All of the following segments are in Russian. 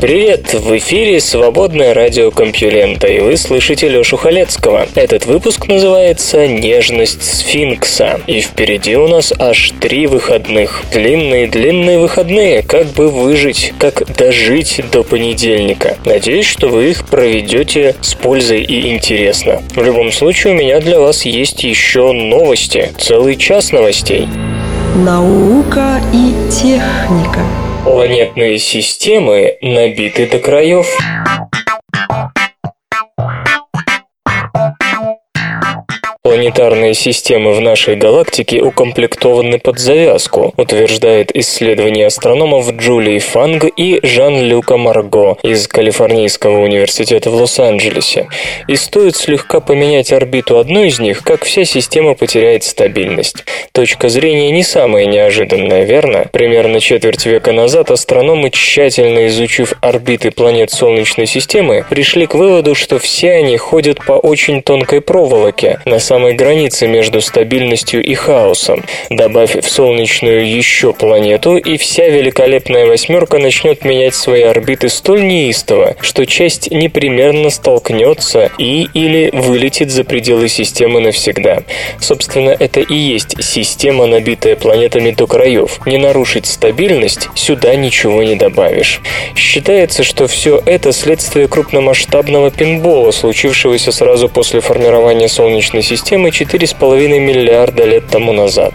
привет! В эфире свободное радио Компьюлента, и вы слышите Лёшу Халецкого. Этот выпуск называется «Нежность сфинкса». И впереди у нас аж три выходных. Длинные-длинные выходные. Как бы выжить, как дожить до понедельника. Надеюсь, что вы их проведете с пользой и интересно. В любом случае, у меня для вас есть еще новости. Целый час новостей. Наука и техника. Планетные системы набиты до краев. Планетарные системы в нашей галактике укомплектованы под завязку, утверждает исследование астрономов Джулии Фанг и Жан-Люка Марго из Калифорнийского университета в Лос-Анджелесе. И стоит слегка поменять орбиту одной из них, как вся система потеряет стабильность. Точка зрения не самая неожиданная, верно? Примерно четверть века назад астрономы, тщательно изучив орбиты планет Солнечной системы, пришли к выводу, что все они ходят по очень тонкой проволоке, на самой границе между стабильностью и хаосом. Добавь в Солнечную еще планету, и вся великолепная восьмерка начнет менять свои орбиты столь неистово, что часть непременно столкнется и или вылетит за пределы системы навсегда. Собственно, это и есть система, набитая планетами до краев. Не нарушить стабильность, сюда ничего не добавишь. Считается, что все это следствие крупномасштабного пинбола, случившегося сразу после формирования Солнечной системы системы 4,5 миллиарда лет тому назад.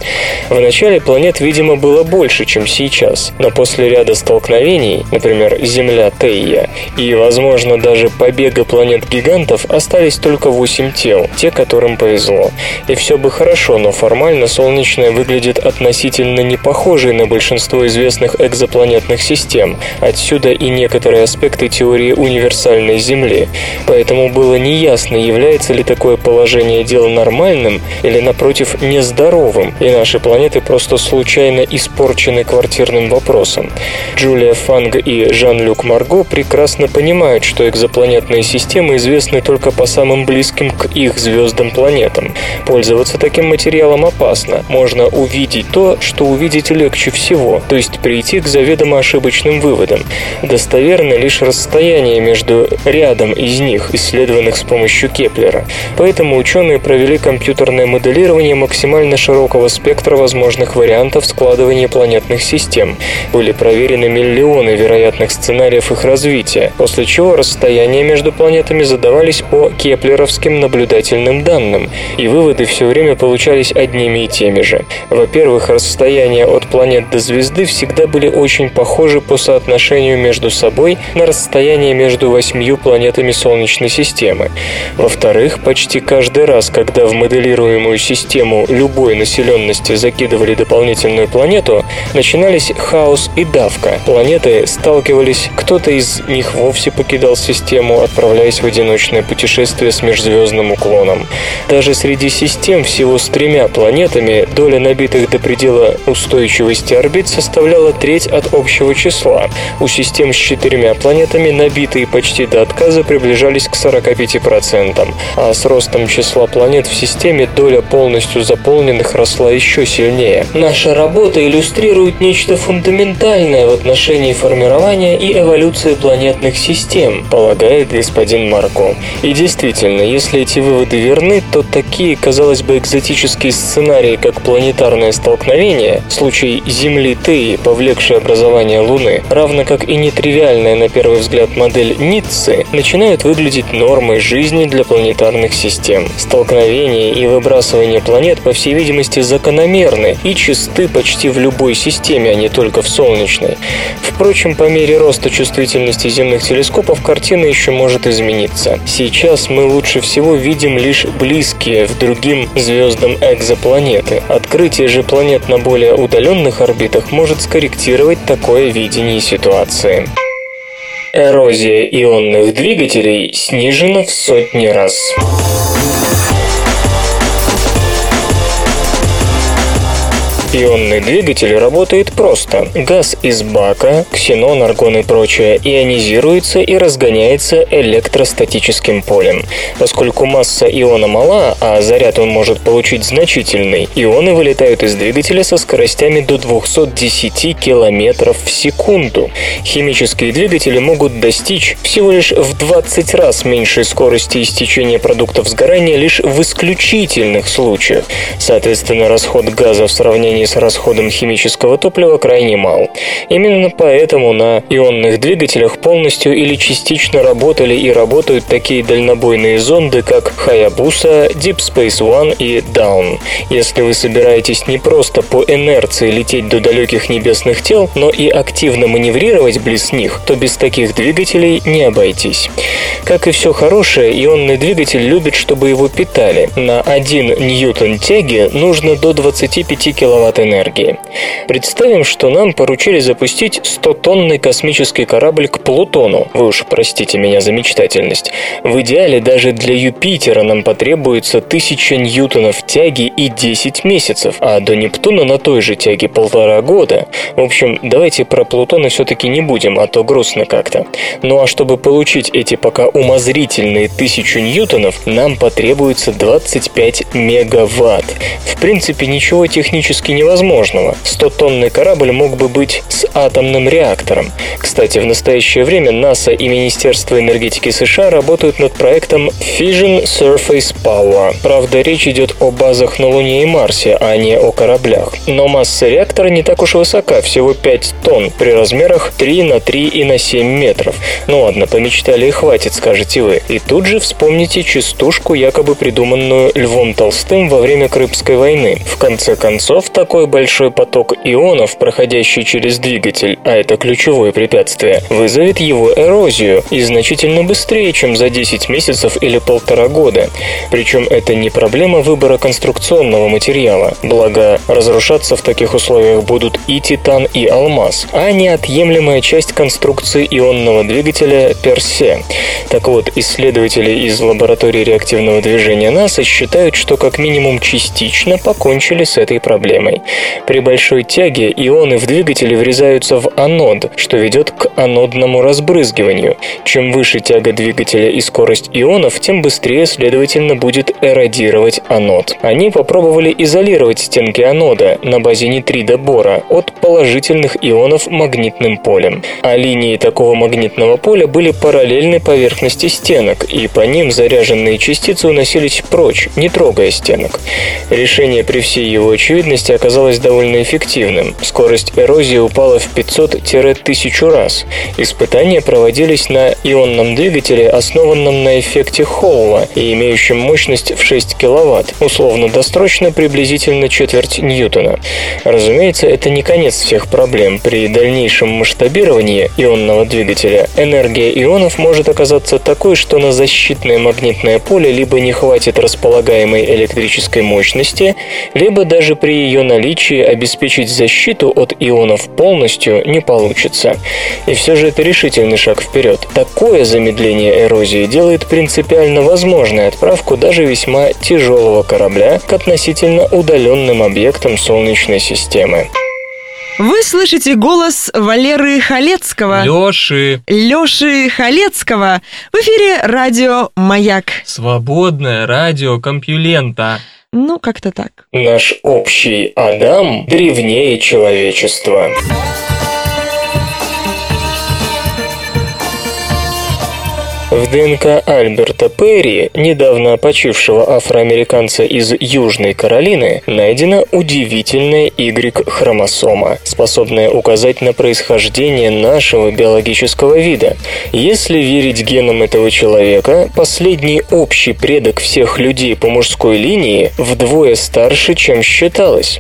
В начале планет, видимо, было больше, чем сейчас, но после ряда столкновений, например, Земля Тея, и, возможно, даже побега планет-гигантов, остались только 8 тел, те, которым повезло. И все бы хорошо, но формально Солнечная выглядит относительно не похожей на большинство известных экзопланетных систем. Отсюда и некоторые аспекты теории универсальной Земли. Поэтому было неясно, является ли такое положение дел нормальным или, напротив, нездоровым, и наши планеты просто случайно испорчены квартирным вопросом. Джулия Фанг и Жан-Люк Марго прекрасно понимают, что экзопланетные системы известны только по самым близким к их звездам планетам. Пользоваться таким материалом опасно. Можно увидеть то, что увидеть легче всего, то есть прийти к заведомо ошибочным выводам. Достоверно лишь расстояние между рядом из них, исследованных с помощью Кеплера. Поэтому ученые провели провели компьютерное моделирование максимально широкого спектра возможных вариантов складывания планетных систем. Были проверены миллионы вероятных сценариев их развития, после чего расстояния между планетами задавались по кеплеровским наблюдательным данным, и выводы все время получались одними и теми же. Во-первых, расстояния от планет до звезды всегда были очень похожи по соотношению между собой на расстояние между восьмью планетами Солнечной системы. Во-вторых, почти каждый раз, когда когда в моделируемую систему любой населенности закидывали дополнительную планету, начинались хаос и давка. Планеты сталкивались, кто-то из них вовсе покидал систему, отправляясь в одиночное путешествие с межзвездным уклоном. Даже среди систем всего с тремя планетами доля набитых до предела устойчивости орбит составляла треть от общего числа. У систем с четырьмя планетами набитые почти до отказа приближались к 45%, а с ростом числа планет в системе доля полностью заполненных росла еще сильнее. Наша работа иллюстрирует нечто фундаментальное в отношении формирования и эволюции планетных систем, полагает господин Марко. И действительно, если эти выводы верны, то такие, казалось бы, экзотические сценарии, как планетарное столкновение, случай Земли Теи, повлекший образование Луны, равно как и нетривиальная на первый взгляд модель Ниццы, начинают выглядеть нормой жизни для планетарных систем. Столкновение исчезновение и выбрасывание планет, по всей видимости, закономерны и чисты почти в любой системе, а не только в Солнечной. Впрочем, по мере роста чувствительности земных телескопов картина еще может измениться. Сейчас мы лучше всего видим лишь близкие в другим звездам экзопланеты. Открытие же планет на более удаленных орбитах может скорректировать такое видение ситуации. эрозия ионных двигателей снижена в сотни раз. Ионный двигатель работает просто. Газ из бака, ксенон, аргон и прочее ионизируется и разгоняется электростатическим полем. Поскольку масса иона мала, а заряд он может получить значительный, ионы вылетают из двигателя со скоростями до 210 км в секунду. Химические двигатели могут достичь всего лишь в 20 раз меньшей скорости истечения продуктов сгорания лишь в исключительных случаях. Соответственно, расход газа в сравнении с расходом химического топлива крайне мал. Именно поэтому на ионных двигателях полностью или частично работали и работают такие дальнобойные зонды, как Hayabusa, Deep Space One и Dawn. Если вы собираетесь не просто по инерции лететь до далеких небесных тел, но и активно маневрировать близ них, то без таких двигателей не обойтись. Как и все хорошее, ионный двигатель любит, чтобы его питали. На 1 ньютон тяги нужно до 25 киловатт киловатт энергии. Представим, что нам поручили запустить 100-тонный космический корабль к Плутону. Вы уж простите меня за мечтательность. В идеале даже для Юпитера нам потребуется 1000 ньютонов тяги и 10 месяцев, а до Нептуна на той же тяге полтора года. В общем, давайте про Плутона все-таки не будем, а то грустно как-то. Ну а чтобы получить эти пока умозрительные 1000 ньютонов, нам потребуется 25 мегаватт. В принципе, ничего технически не невозможного. 100-тонный корабль мог бы быть с атомным реактором. Кстати, в настоящее время НАСА и Министерство энергетики США работают над проектом Fission Surface Power. Правда, речь идет о базах на Луне и Марсе, а не о кораблях. Но масса реактора не так уж высока, всего 5 тонн, при размерах 3 на 3 и на 7 метров. Ну ладно, помечтали и хватит, скажете вы. И тут же вспомните частушку, якобы придуманную Львом Толстым во время Крымской войны. В конце концов, такой такой большой поток ионов, проходящий через двигатель, а это ключевое препятствие, вызовет его эрозию и значительно быстрее, чем за 10 месяцев или полтора года. Причем это не проблема выбора конструкционного материала, благо разрушаться в таких условиях будут и титан, и алмаз, а неотъемлемая часть конструкции ионного двигателя персе. Так вот, исследователи из лаборатории реактивного движения НАСА считают, что как минимум частично покончили с этой проблемой. При большой тяге ионы в двигателе врезаются в анод, что ведет к анодному разбрызгиванию. Чем выше тяга двигателя и скорость ионов, тем быстрее, следовательно, будет эродировать анод. Они попробовали изолировать стенки анода на базе нитрида бора от положительных ионов магнитным полем. А линии такого магнитного поля были параллельны поверхности стенок, и по ним заряженные частицы уносились прочь, не трогая стенок. Решение при всей его очевидности оказалось оказалось довольно эффективным. Скорость эрозии упала в 500-1000 раз. Испытания проводились на ионном двигателе, основанном на эффекте Холла и имеющем мощность в 6 кВт, условно-досрочно приблизительно четверть Ньютона. Разумеется, это не конец всех проблем. При дальнейшем масштабировании ионного двигателя энергия ионов может оказаться такой, что на защитное магнитное поле либо не хватит располагаемой электрической мощности, либо даже при ее наличии наличии обеспечить защиту от ионов полностью не получится. И все же это решительный шаг вперед. Такое замедление эрозии делает принципиально возможной отправку даже весьма тяжелого корабля к относительно удаленным объектам Солнечной системы. Вы слышите голос Валеры Халецкого. Лёши. Лёши Халецкого. В эфире радио «Маяк». Свободное радио Компьюлента. Ну, как-то так. Наш общий Адам древнее человечества. В ДНК Альберта Перри, недавно почившего афроамериканца из Южной Каролины, найдена удивительная Y-хромосома, способная указать на происхождение нашего биологического вида. Если верить генам этого человека, последний общий предок всех людей по мужской линии вдвое старше, чем считалось.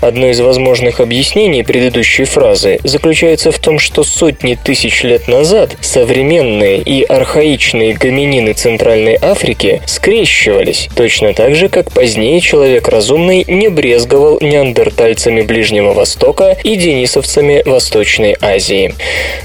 Одно из возможных объяснений предыдущей фразы заключается в том, что сотни тысяч лет назад современные и архаичные архаичные гоминины Центральной Африки скрещивались, точно так же, как позднее человек разумный не брезговал неандертальцами Ближнего Востока и денисовцами Восточной Азии.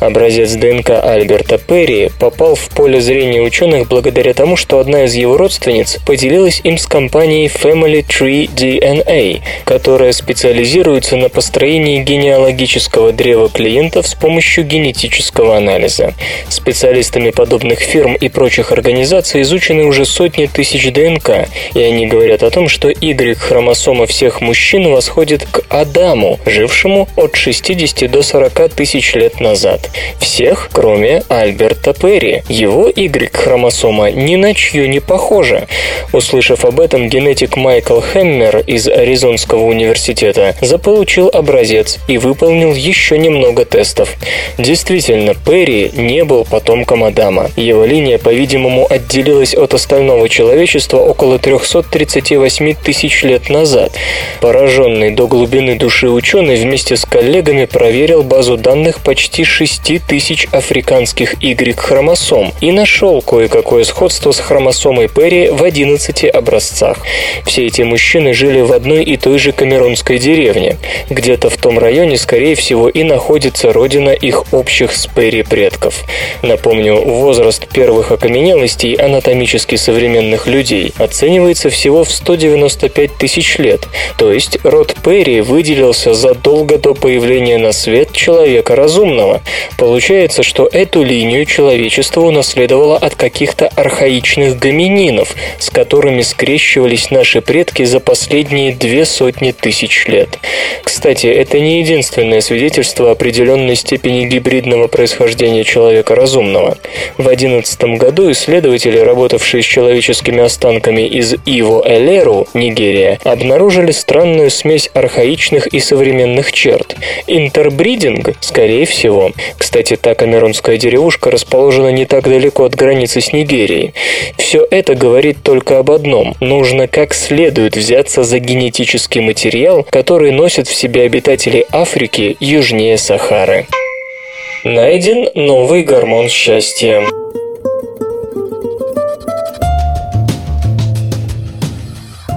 Образец ДНК Альберта Перри попал в поле зрения ученых благодаря тому, что одна из его родственниц поделилась им с компанией Family Tree DNA, которая специализируется на построении генеалогического древа клиентов с помощью генетического анализа. Специалистами подобных фирм и прочих организаций изучены уже сотни тысяч ДНК, и они говорят о том, что Y-хромосома всех мужчин восходит к Адаму, жившему от 60 до 40 тысяч лет назад. Всех, кроме Альберта Перри. Его Y-хромосома ни на чью не похожа. Услышав об этом, генетик Майкл Хэммер из Аризонского университета заполучил образец и выполнил еще немного тестов. Действительно, Перри не был потомком Адама. Его линия, по-видимому, отделилась от остального человечества около 338 тысяч лет назад. Пораженный до глубины души ученый вместе с коллегами проверил базу данных почти 6 тысяч африканских Y-хромосом и нашел кое-какое сходство с хромосомой Перри в 11 образцах. Все эти мужчины жили в одной и той же камерунской деревне. Где-то в том районе, скорее всего, и находится родина их общих с Перри предков. Напомню, возраст первых окаменелостей анатомически современных людей оценивается всего в 195 тысяч лет, то есть род Перри выделился задолго до появления на свет человека разумного. Получается, что эту линию человечество унаследовало от каких-то архаичных гомининов, с которыми скрещивались наши предки за последние две сотни тысяч лет. Кстати, это не единственное свидетельство определенной степени гибридного происхождения человека разумного. В 2011 году исследователи, работавшие с человеческими останками из Иво-Элеру, Нигерия, обнаружили странную смесь архаичных и современных черт. Интербридинг, скорее всего. Кстати, та камерунская деревушка расположена не так далеко от границы с Нигерией. Все это говорит только об одном. Нужно как следует взяться за генетический материал, который носят в себе обитатели Африки южнее Сахары. Найден новый гормон счастья. Thank you.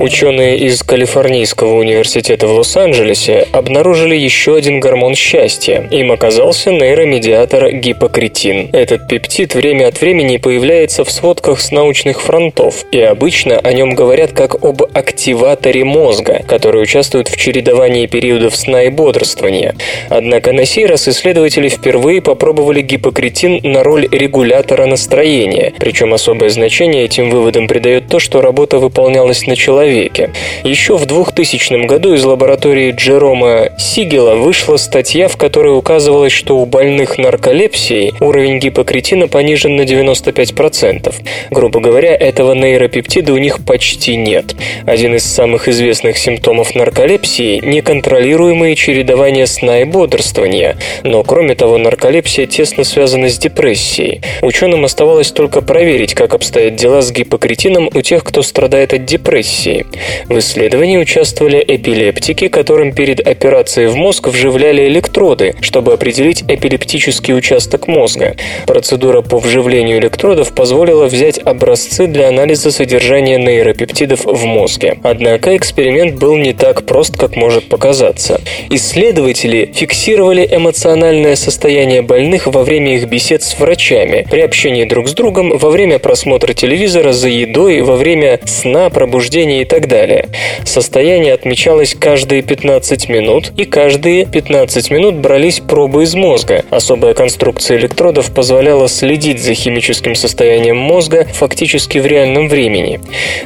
Ученые из Калифорнийского университета в Лос-Анджелесе обнаружили еще один гормон счастья. Им оказался нейромедиатор гипокретин. Этот пептид время от времени появляется в сводках с научных фронтов, и обычно о нем говорят как об активаторе мозга, который участвует в чередовании периодов сна и бодрствования. Однако на сей раз исследователи впервые попробовали гипокретин на роль регулятора настроения, причем особое значение этим выводам придает то, что работа выполнялась на человеке, человеке. Еще в 2000 году из лаборатории Джерома Сигела вышла статья, в которой указывалось, что у больных нарколепсией уровень гипокретина понижен на 95%. Грубо говоря, этого нейропептида у них почти нет. Один из самых известных симптомов нарколепсии – неконтролируемые чередования сна и бодрствования. Но, кроме того, нарколепсия тесно связана с депрессией. Ученым оставалось только проверить, как обстоят дела с гипокретином у тех, кто страдает от депрессии операции. В исследовании участвовали эпилептики, которым перед операцией в мозг вживляли электроды, чтобы определить эпилептический участок мозга. Процедура по вживлению электродов позволила взять образцы для анализа содержания нейропептидов в мозге. Однако эксперимент был не так прост, как может показаться. Исследователи фиксировали эмоциональное состояние больных во время их бесед с врачами, при общении друг с другом, во время просмотра телевизора, за едой, во время сна, пробуждения и так далее. Состояние отмечалось каждые 15 минут, и каждые 15 минут брались пробы из мозга. Особая конструкция электродов позволяла следить за химическим состоянием мозга фактически в реальном времени.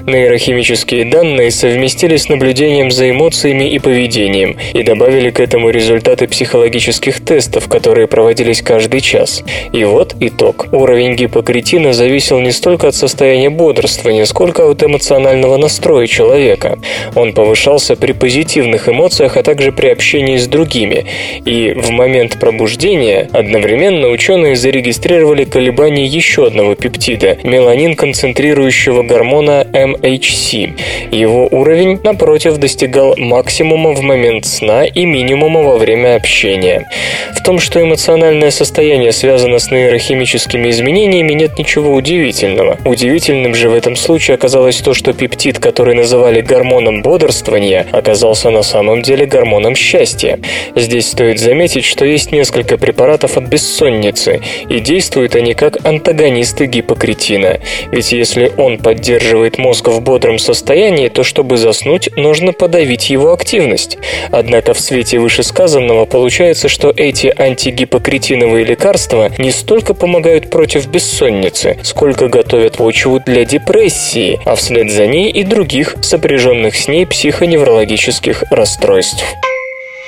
Нейрохимические данные совместили с наблюдением за эмоциями и поведением и добавили к этому результаты психологических тестов, которые проводились каждый час. И вот итог. Уровень гипокретина зависел не столько от состояния бодрствования, сколько от эмоционального настроя человека. Он повышался при позитивных эмоциях, а также при общении с другими. И в момент пробуждения одновременно ученые зарегистрировали колебания еще одного пептида – меланин концентрирующего гормона MHC. Его уровень, напротив, достигал максимума в момент сна и минимума во время общения. В том, что эмоциональное состояние связано с нейрохимическими изменениями, нет ничего удивительного. Удивительным же в этом случае оказалось то, что пептид, который называли гормоном бодрствования, оказался на самом деле гормоном счастья. Здесь стоит заметить, что есть несколько препаратов от бессонницы, и действуют они как антагонисты гипокретина. Ведь если он поддерживает мозг в бодром состоянии, то чтобы заснуть, нужно подавить его активность. Однако в свете вышесказанного получается, что эти антигипокретиновые лекарства не столько помогают против бессонницы, сколько готовят почву для депрессии, а вслед за ней и других сопряженных с ней психоневрологических расстройств.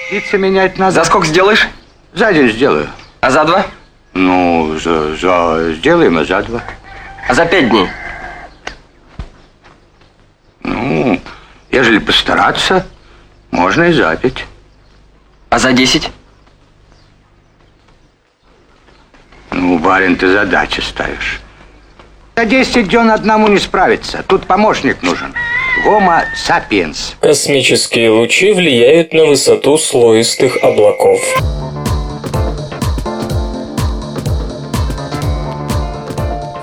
Спицы менять надо. За сколько сделаешь? За день сделаю. А за два? Ну, за, за... сделаем, а за два. А за пять дней? Ну, ежели постараться, можно и за пять. А за десять? Ну, барин, ты задачи ставишь. За 10 дён одному не справиться. Тут помощник нужен. Гомо сапиенс. Космические лучи влияют на высоту слоистых облаков.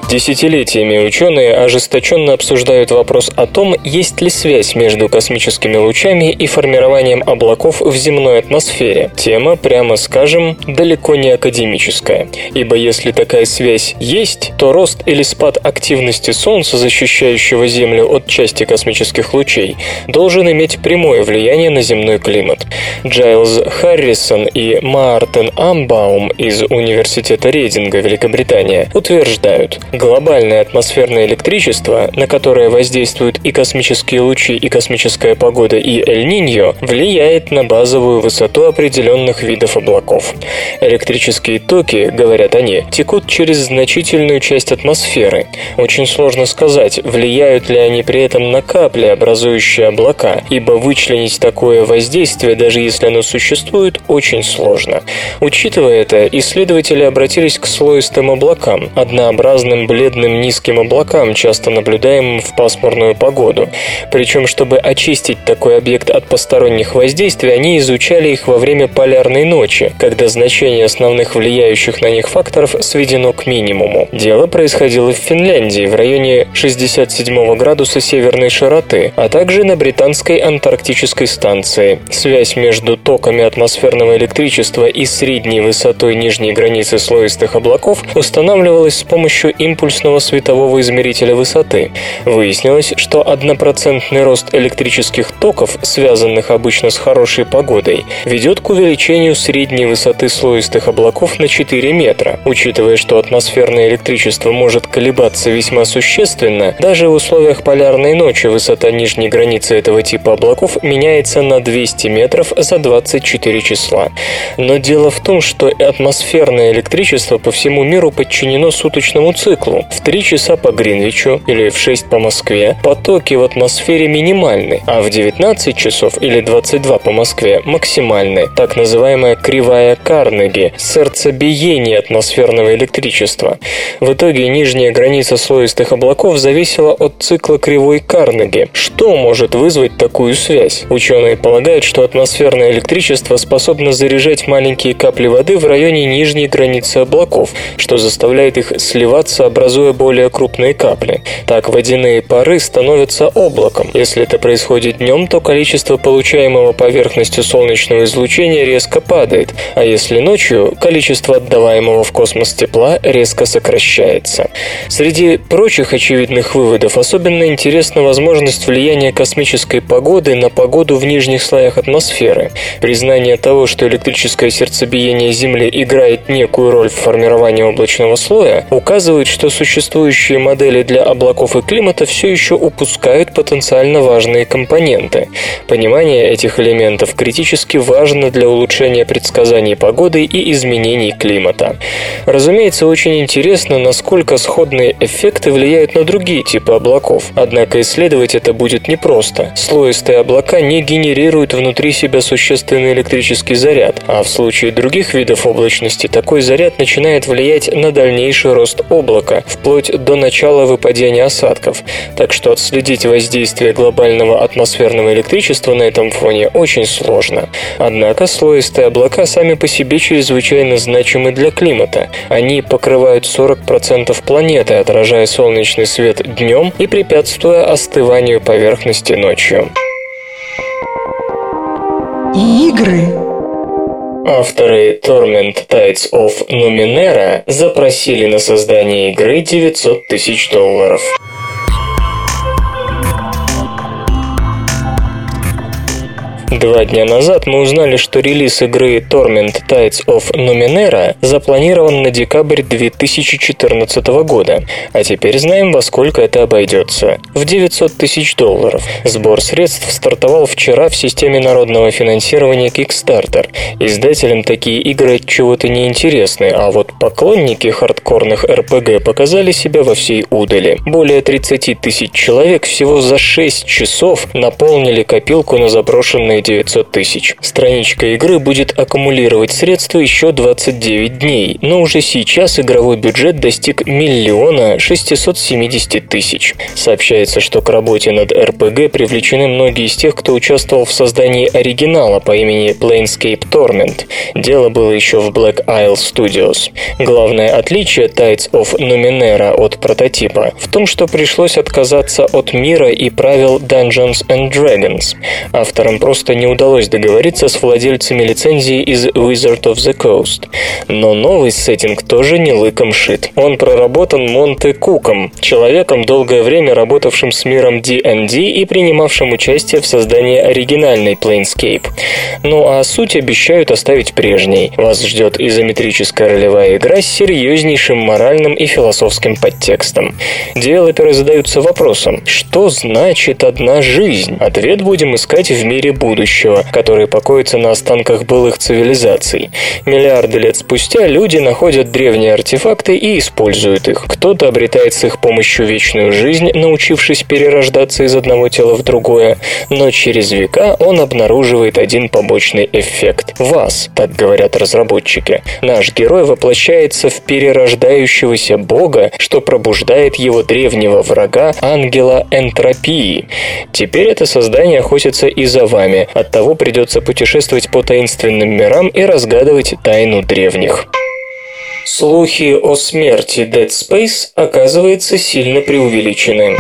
Десятилетиями ученые ожесточенно обсуждают вопрос о том, есть ли связь между космическими лучами и формированием облаков в земной атмосфере. Тема, прямо скажем, далеко не академическая. Ибо если такая связь есть, то рост или спад активности Солнца, защищающего Землю от части космических лучей, должен иметь прямое влияние на земной климат. Джайлз Харрисон и Мартин Амбаум из Университета Рейдинга, Великобритания, утверждают, Глобальное атмосферное электричество, на которое воздействуют и космические лучи, и космическая погода, и Эль-Ниньо, влияет на базовую высоту определенных видов облаков. Электрические токи, говорят они, текут через значительную часть атмосферы. Очень сложно сказать, влияют ли они при этом на капли, образующие облака, ибо вычленить такое воздействие, даже если оно существует, очень сложно. Учитывая это, исследователи обратились к слоистым облакам, однообразным бледным низким облакам, часто наблюдаемым в пасмурную погоду. Причем, чтобы очистить такой объект от посторонних воздействий, они изучали их во время полярной ночи, когда значение основных влияющих на них факторов сведено к минимуму. Дело происходило в Финляндии, в районе 67 градуса северной широты, а также на британской антарктической станции. Связь между токами атмосферного электричества и средней высотой нижней границы слоистых облаков устанавливалась с помощью импульсного светового измерителя высоты. Выяснилось, что однопроцентный рост электрических токов, связанных обычно с хорошей погодой, ведет к увеличению средней высоты слоистых облаков на 4 метра. Учитывая, что атмосферное электричество может колебаться весьма существенно, даже в условиях полярной ночи высота нижней границы этого типа облаков меняется на 200 метров за 24 числа. Но дело в том, что атмосферное электричество по всему миру подчинено суточному циклу. В 3 часа по Гринвичу или в 6 по Москве потоки в атмосфере минимальны, а в 19 часов или 22 по Москве максимальны. Так называемая кривая Карнеги – сердцебиение атмосферного электричества. В итоге нижняя граница слоистых облаков зависела от цикла кривой Карнеги. Что может вызвать такую связь? Ученые полагают, что атмосферное электричество способно заряжать маленькие капли воды в районе нижней границы облаков, что заставляет их сливаться, образуя более крупные капли. Так водяные пары становятся облаком. Если это происходит днем, то количество получаемого поверхностью солнечного излучения резко падает, а если ночью, количество отдаваемого в космос тепла резко сокращается. Среди прочих очевидных выводов особенно интересна возможность влияния космической погоды на погоду в нижних слоях атмосферы. Признание того, что электрическое сердцебиение Земли играет некую роль в формировании облачного слоя, указывает, что что существующие модели для облаков и климата все еще упускают потенциально важные компоненты. Понимание этих элементов критически важно для улучшения предсказаний погоды и изменений климата. Разумеется, очень интересно, насколько сходные эффекты влияют на другие типы облаков. Однако исследовать это будет непросто. Слоистые облака не генерируют внутри себя существенный электрический заряд, а в случае других видов облачности такой заряд начинает влиять на дальнейший рост облака, вплоть до начала выпадения осадков. Так что отследить воздействие глобального атмосферного электричества на этом фоне очень сложно. Однако слоистые облака сами по себе чрезвычайно значимы для климата. Они покрывают 40% планеты, отражая солнечный свет днем и препятствуя остыванию поверхности ночью. Игры. Авторы Torment Tides of Numenera запросили на создание игры 900 тысяч долларов. Два дня назад мы узнали, что релиз игры Torment Tides of Numenera запланирован на декабрь 2014 года, а теперь знаем, во сколько это обойдется. В 900 тысяч долларов. Сбор средств стартовал вчера в системе народного финансирования Kickstarter. Издателям такие игры чего-то не интересны, а вот поклонники хардкорных RPG показали себя во всей удали. Более 30 тысяч человек всего за 6 часов наполнили копилку на заброшенные 900 тысяч. Страничка игры будет аккумулировать средства еще 29 дней, но уже сейчас игровой бюджет достиг миллиона 670 тысяч. Сообщается, что к работе над RPG привлечены многие из тех, кто участвовал в создании оригинала по имени Planescape Torment. Дело было еще в Black Isle Studios. Главное отличие Tides of Numenera от прототипа в том, что пришлось отказаться от мира и правил Dungeons and Dragons. Авторам просто не удалось договориться с владельцами лицензии из Wizard of the Coast. Но новый сеттинг тоже не лыком шит. Он проработан Монте Куком, человеком, долгое время работавшим с миром D&D и принимавшим участие в создании оригинальной Planescape. Ну а суть обещают оставить прежней. Вас ждет изометрическая ролевая игра с серьезнейшим моральным и философским подтекстом. Девелоперы задаются вопросом, что значит одна жизнь? Ответ будем искать в мире будущего, который покоится на останках былых цивилизаций. Миллиарды лет спустя люди находят древние артефакты и используют их. Кто-то обретает с их помощью вечную жизнь, научившись перерождаться из одного тела в другое, но через века он обнаруживает один побочный эффект. Вас, так говорят разработчики. Наш герой воплощается в перерождающегося бога, что пробуждает его древнего врага, ангела энтропии. Теперь это создание охотится и за вами, оттого придется путешествовать по таинственным мирам и разгадывать тайну древних. Слухи о смерти Dead Space оказывается сильно преувеличены.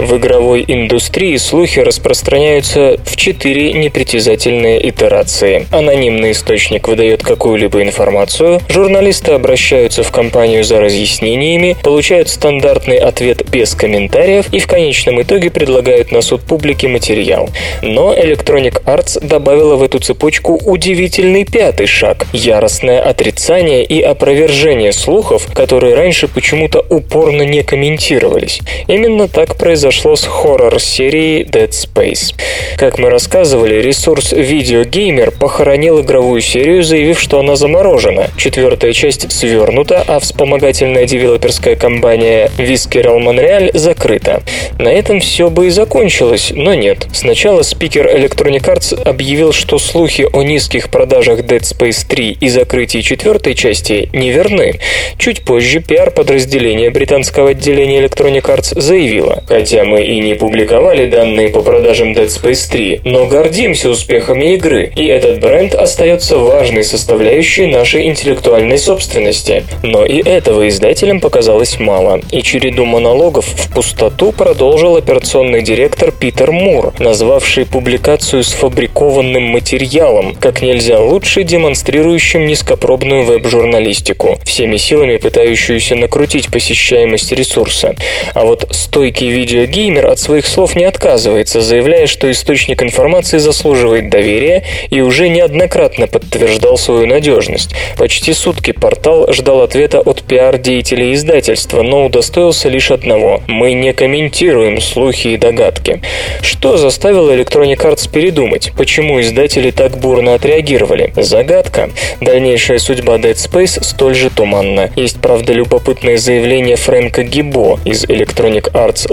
В игровой индустрии слухи распространяются в четыре непритязательные итерации. Анонимный источник выдает какую-либо информацию, журналисты обращаются в компанию за разъяснениями, получают стандартный ответ без комментариев и в конечном итоге предлагают на суд публике материал. Но Electronic Arts добавила в эту цепочку удивительный пятый шаг – яростное отрицание и опровержение слухов, которые раньше почему-то упорно не комментировались. Именно так произошло произошло с хоррор-серией Dead Space. Как мы рассказывали, ресурс Videogamer похоронил игровую серию, заявив, что она заморожена. Четвертая часть свернута, а вспомогательная девелоперская компания Visceral Montreal закрыта. На этом все бы и закончилось, но нет. Сначала спикер Electronic Arts объявил, что слухи о низких продажах Dead Space 3 и закрытии четвертой части неверны. Чуть позже пиар-подразделение британского отделения Electronic Arts заявило, хотя Хотя мы и не публиковали данные по продажам Dead Space 3, но гордимся успехами игры, и этот бренд остается важной составляющей нашей интеллектуальной собственности. Но и этого издателям показалось мало, и череду монологов в пустоту продолжил операционный директор Питер Мур, назвавший публикацию сфабрикованным материалом, как нельзя лучше демонстрирующим низкопробную веб-журналистику, всеми силами пытающуюся накрутить посещаемость ресурса. А вот стойкий видео Геймер от своих слов не отказывается, заявляя, что источник информации заслуживает доверия и уже неоднократно подтверждал свою надежность. Почти сутки портал ждал ответа от пиар-деятелей издательства, но удостоился лишь одного – мы не комментируем слухи и догадки. Что заставило Electronic Arts передумать? Почему издатели так бурно отреагировали? Загадка. Дальнейшая судьба Dead Space столь же туманна. Есть, правда, любопытное заявление Фрэнка Гибо из Electronic Arts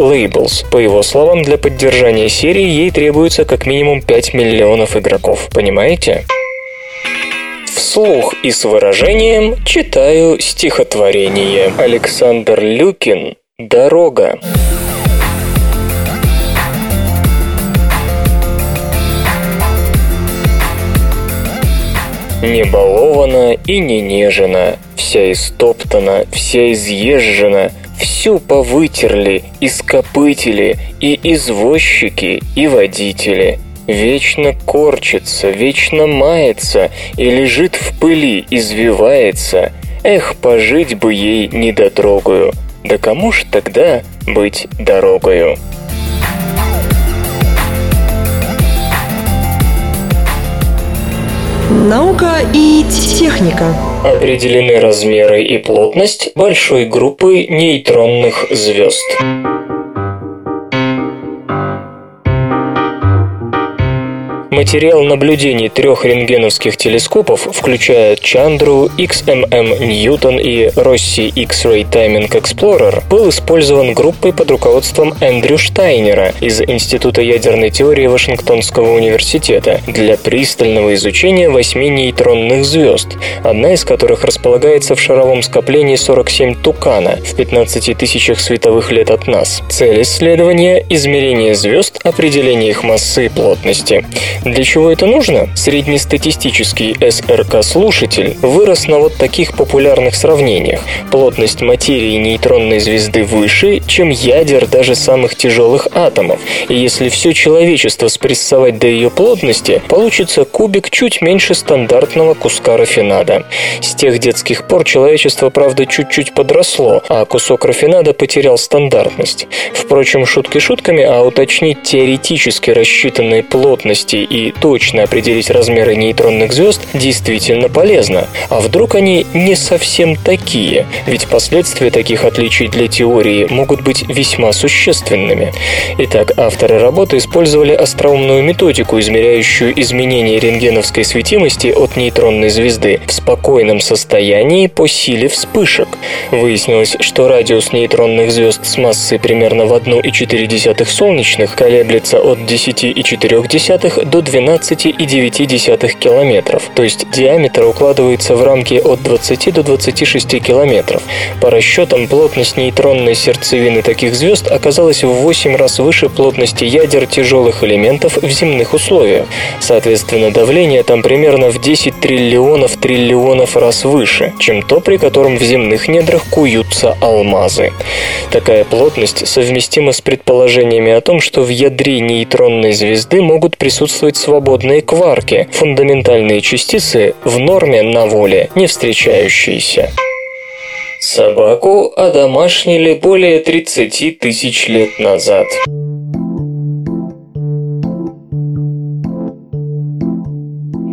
Labels. По его словам, для поддержания серии ей требуется как минимум 5 миллионов игроков. Понимаете? Вслух и с выражением читаю стихотворение. Александр Люкин «Дорога». Не балована и не нежена, Вся истоптана, вся изъезжена, Всю повытерли, ископытили И извозчики, и водители. Вечно корчится, вечно мается И лежит в пыли, извивается. Эх, пожить бы ей недотрогую. Да кому ж тогда быть дорогою? Наука и техника. Определены размеры и плотность большой группы нейтронных звезд. Материал наблюдений трех рентгеновских телескопов, включая Чандру, XMM Ньютон и Росси X-Ray Timing Explorer, был использован группой под руководством Эндрю Штайнера из Института ядерной теории Вашингтонского университета для пристального изучения восьми нейтронных звезд, одна из которых располагается в шаровом скоплении 47 Тукана в 15 тысячах световых лет от нас. Цель исследования – измерение звезд, определение их массы и плотности. Для чего это нужно? Среднестатистический СРК-слушатель вырос на вот таких популярных сравнениях. Плотность материи нейтронной звезды выше, чем ядер даже самых тяжелых атомов. И если все человечество спрессовать до ее плотности, получится кубик чуть меньше стандартного куска рафинада. С тех детских пор человечество, правда, чуть-чуть подросло, а кусок рафинада потерял стандартность. Впрочем, шутки шутками, а уточнить теоретически рассчитанные плотности и и точно определить размеры нейтронных звезд действительно полезно. А вдруг они не совсем такие? Ведь последствия таких отличий для теории могут быть весьма существенными. Итак, авторы работы использовали остроумную методику, измеряющую изменение рентгеновской светимости от нейтронной звезды в спокойном состоянии по силе вспышек. Выяснилось, что радиус нейтронных звезд с массой примерно в 1,4 солнечных колеблется от 10,4 до 12,9 километров, то есть диаметр укладывается в рамки от 20 до 26 километров. По расчетам, плотность нейтронной сердцевины таких звезд оказалась в 8 раз выше плотности ядер тяжелых элементов в земных условиях. Соответственно, давление там примерно в 10 триллионов триллионов раз выше, чем то, при котором в земных недрах куются алмазы. Такая плотность совместима с предположениями о том, что в ядре нейтронной звезды могут присутствовать свободные кварки, фундаментальные частицы в норме на воле, не встречающиеся. Собаку одомашнили более 30 тысяч лет назад.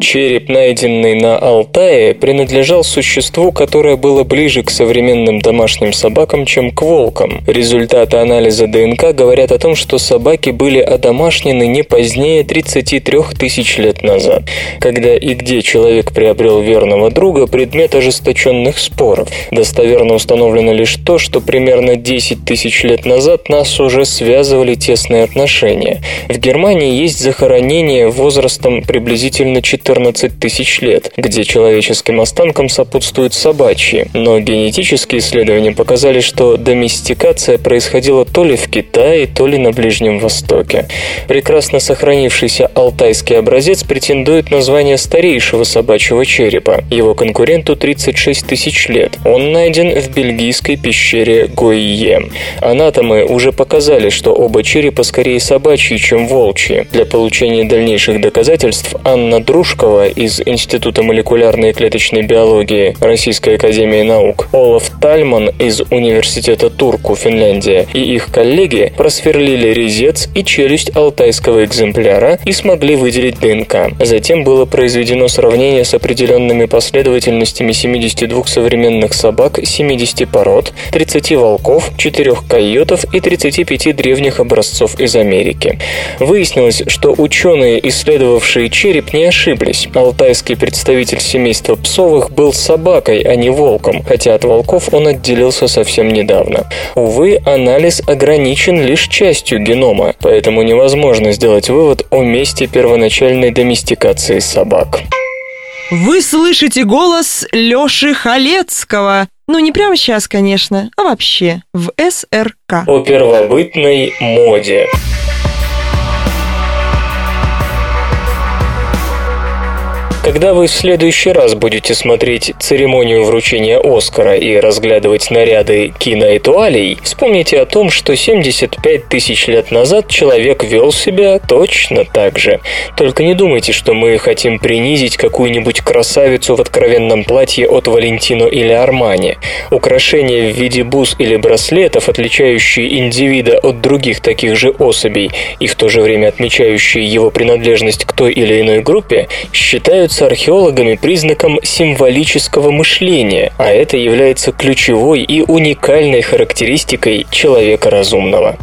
Череп, найденный на Алтае, принадлежал существу, которое было ближе к современным домашним собакам, чем к волкам. Результаты анализа ДНК говорят о том, что собаки были одомашнены не позднее 33 тысяч лет назад. Когда и где человек приобрел верного друга, предмет ожесточенных споров. Достоверно установлено лишь то, что примерно 10 тысяч лет назад нас уже связывали тесные отношения. В Германии есть захоронение возрастом приблизительно 14 14 тысяч лет, где человеческим останкам сопутствуют собачьи. Но генетические исследования показали, что доместикация происходила то ли в Китае, то ли на Ближнем Востоке. Прекрасно сохранившийся алтайский образец претендует на звание старейшего собачьего черепа. Его конкуренту 36 тысяч лет. Он найден в бельгийской пещере Гойе. Анатомы уже показали, что оба черепа скорее собачьи, чем волчьи. Для получения дальнейших доказательств Анна Дружка Жукова из Института молекулярной и клеточной биологии Российской Академии Наук, Олаф Тальман из Университета Турку, Финляндия, и их коллеги просверлили резец и челюсть алтайского экземпляра и смогли выделить ДНК. Затем было произведено сравнение с определенными последовательностями 72 современных собак 70 пород, 30 волков, 4 койотов и 35 древних образцов из Америки. Выяснилось, что ученые, исследовавшие череп, не ошиблись. Алтайский представитель семейства псовых был собакой, а не волком, хотя от волков он отделился совсем недавно. Увы, анализ ограничен лишь частью генома, поэтому невозможно сделать вывод о месте первоначальной доместикации собак. Вы слышите голос Лёши Халецкого. Ну, не прямо сейчас, конечно, а вообще в СРК. О первобытной моде. Когда вы в следующий раз будете смотреть церемонию вручения Оскара и разглядывать наряды киноэтуалей, вспомните о том, что 75 тысяч лет назад человек вел себя точно так же. Только не думайте, что мы хотим принизить какую-нибудь красавицу в откровенном платье от Валентино или Армани. Украшения в виде бус или браслетов, отличающие индивида от других таких же особей и в то же время отмечающие его принадлежность к той или иной группе, считаются являются археологами признаком символического мышления, а это является ключевой и уникальной характеристикой человека разумного.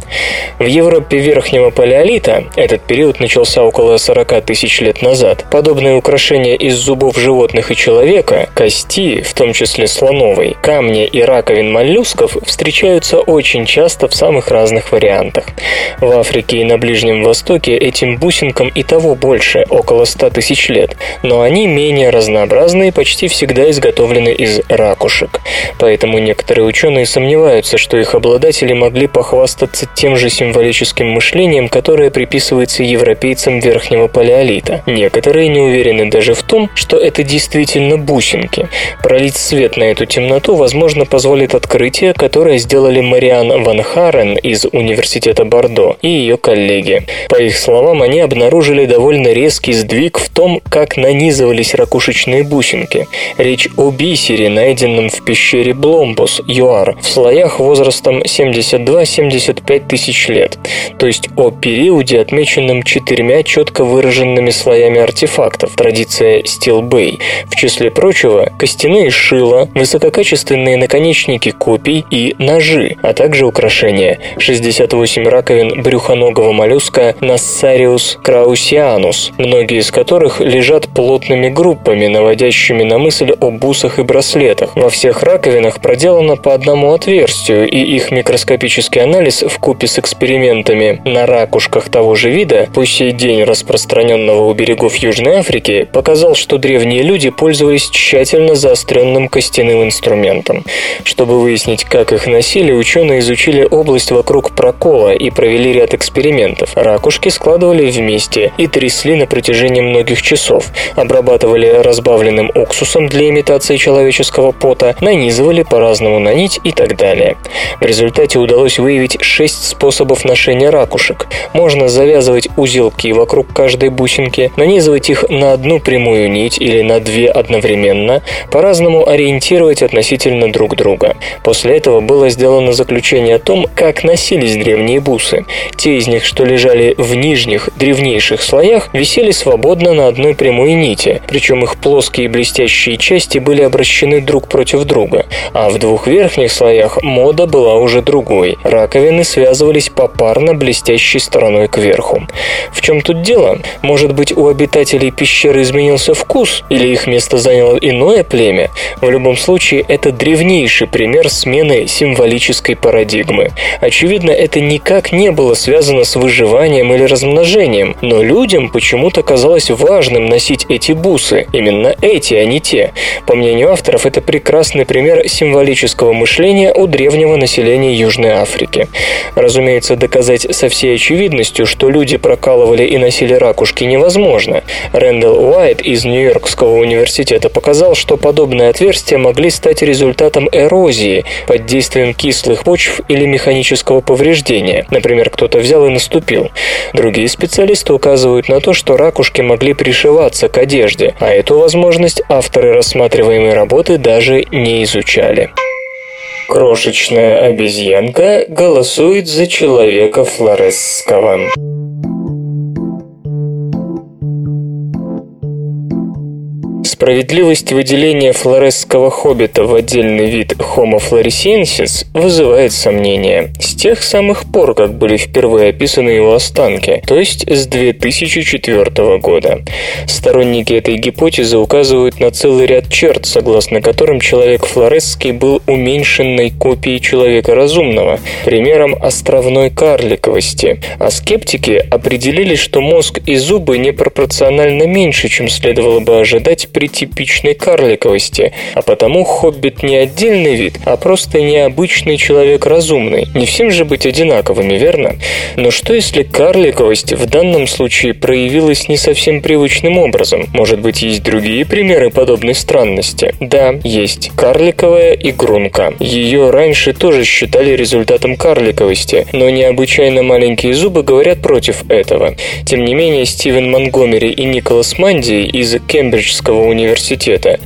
В Европе Верхнего Палеолита, этот период начался около 40 тысяч лет назад, подобные украшения из зубов животных и человека, кости, в том числе слоновой, камня и раковин моллюсков встречаются очень часто в самых разных вариантах. В Африке и на Ближнем Востоке этим бусинкам и того больше, около 100 тысяч лет, но они менее разнообразны и почти всегда изготовлены из ракушек. Поэтому некоторые ученые сомневаются, что их обладатели могли похвастаться тем же символическим мышлением, которое приписывается европейцам Верхнего Палеолита. Некоторые не уверены даже в том, что это действительно бусинки. Пролить свет на эту темноту, возможно, позволит открытие, которое сделали Мариан Ван Харен из Университета Бордо и ее коллеги. По их словам, они обнаружили довольно резкий сдвиг в том, как нанизывать нанизывались ракушечные бусинки. Речь о бисере, найденном в пещере Бломбус, ЮАР, в слоях возрастом 72-75 тысяч лет, то есть о периоде, отмеченном четырьмя четко выраженными слоями артефактов, традиция Стилбей. В числе прочего, костяные шила, высококачественные наконечники копий и ножи, а также украшения. 68 раковин брюхоногого моллюска Нассариус краусианус, многие из которых лежат плотно плотными группами, наводящими на мысль о бусах и браслетах. Во всех раковинах проделано по одному отверстию, и их микроскопический анализ в купе с экспериментами на ракушках того же вида, по сей день распространенного у берегов Южной Африки, показал, что древние люди пользовались тщательно заостренным костяным инструментом. Чтобы выяснить, как их носили, ученые изучили область вокруг прокола и провели ряд экспериментов. Ракушки складывали вместе и трясли на протяжении многих часов, обрабатывали разбавленным уксусом для имитации человеческого пота, нанизывали по-разному на нить и так далее. В результате удалось выявить шесть способов ношения ракушек. Можно завязывать узелки вокруг каждой бусинки, нанизывать их на одну прямую нить или на две одновременно, по-разному ориентировать относительно друг друга. После этого было сделано заключение о том, как носились древние бусы. Те из них, что лежали в нижних, древнейших слоях, висели свободно на одной прямой нити, нити, причем их плоские блестящие части были обращены друг против друга, а в двух верхних слоях мода была уже другой. Раковины связывались попарно блестящей стороной кверху. В чем тут дело? Может быть, у обитателей пещеры изменился вкус, или их место заняло иное племя? В любом случае, это древнейший пример смены символической парадигмы. Очевидно, это никак не было связано с выживанием или размножением, но людям почему-то казалось важным носить эти эти бусы. Именно эти, а не те. По мнению авторов, это прекрасный пример символического мышления у древнего населения Южной Африки. Разумеется, доказать со всей очевидностью, что люди прокалывали и носили ракушки, невозможно. Рэндалл Уайт из Нью-Йоркского университета показал, что подобные отверстия могли стать результатом эрозии под действием кислых почв или механического повреждения. Например, кто-то взял и наступил. Другие специалисты указывают на то, что ракушки могли пришиваться к одежде а эту возможность авторы рассматриваемой работы даже не изучали. Крошечная обезьянка голосует за человека флоресского. Справедливость выделения флоресского хоббита в отдельный вид Homo floresiensis вызывает сомнения. С тех самых пор, как были впервые описаны его останки, то есть с 2004 года. Сторонники этой гипотезы указывают на целый ряд черт, согласно которым человек флоресский был уменьшенной копией человека разумного, примером островной карликовости. А скептики определили, что мозг и зубы непропорционально меньше, чем следовало бы ожидать при типичной карликовости, а потому хоббит не отдельный вид, а просто необычный человек разумный. Не всем же быть одинаковыми, верно? Но что если карликовость в данном случае проявилась не совсем привычным образом? Может быть, есть другие примеры подобной странности? Да, есть. Карликовая игрунка. Ее раньше тоже считали результатом карликовости, но необычайно маленькие зубы говорят против этого. Тем не менее, Стивен Монгомери и Николас Манди из Кембриджского университета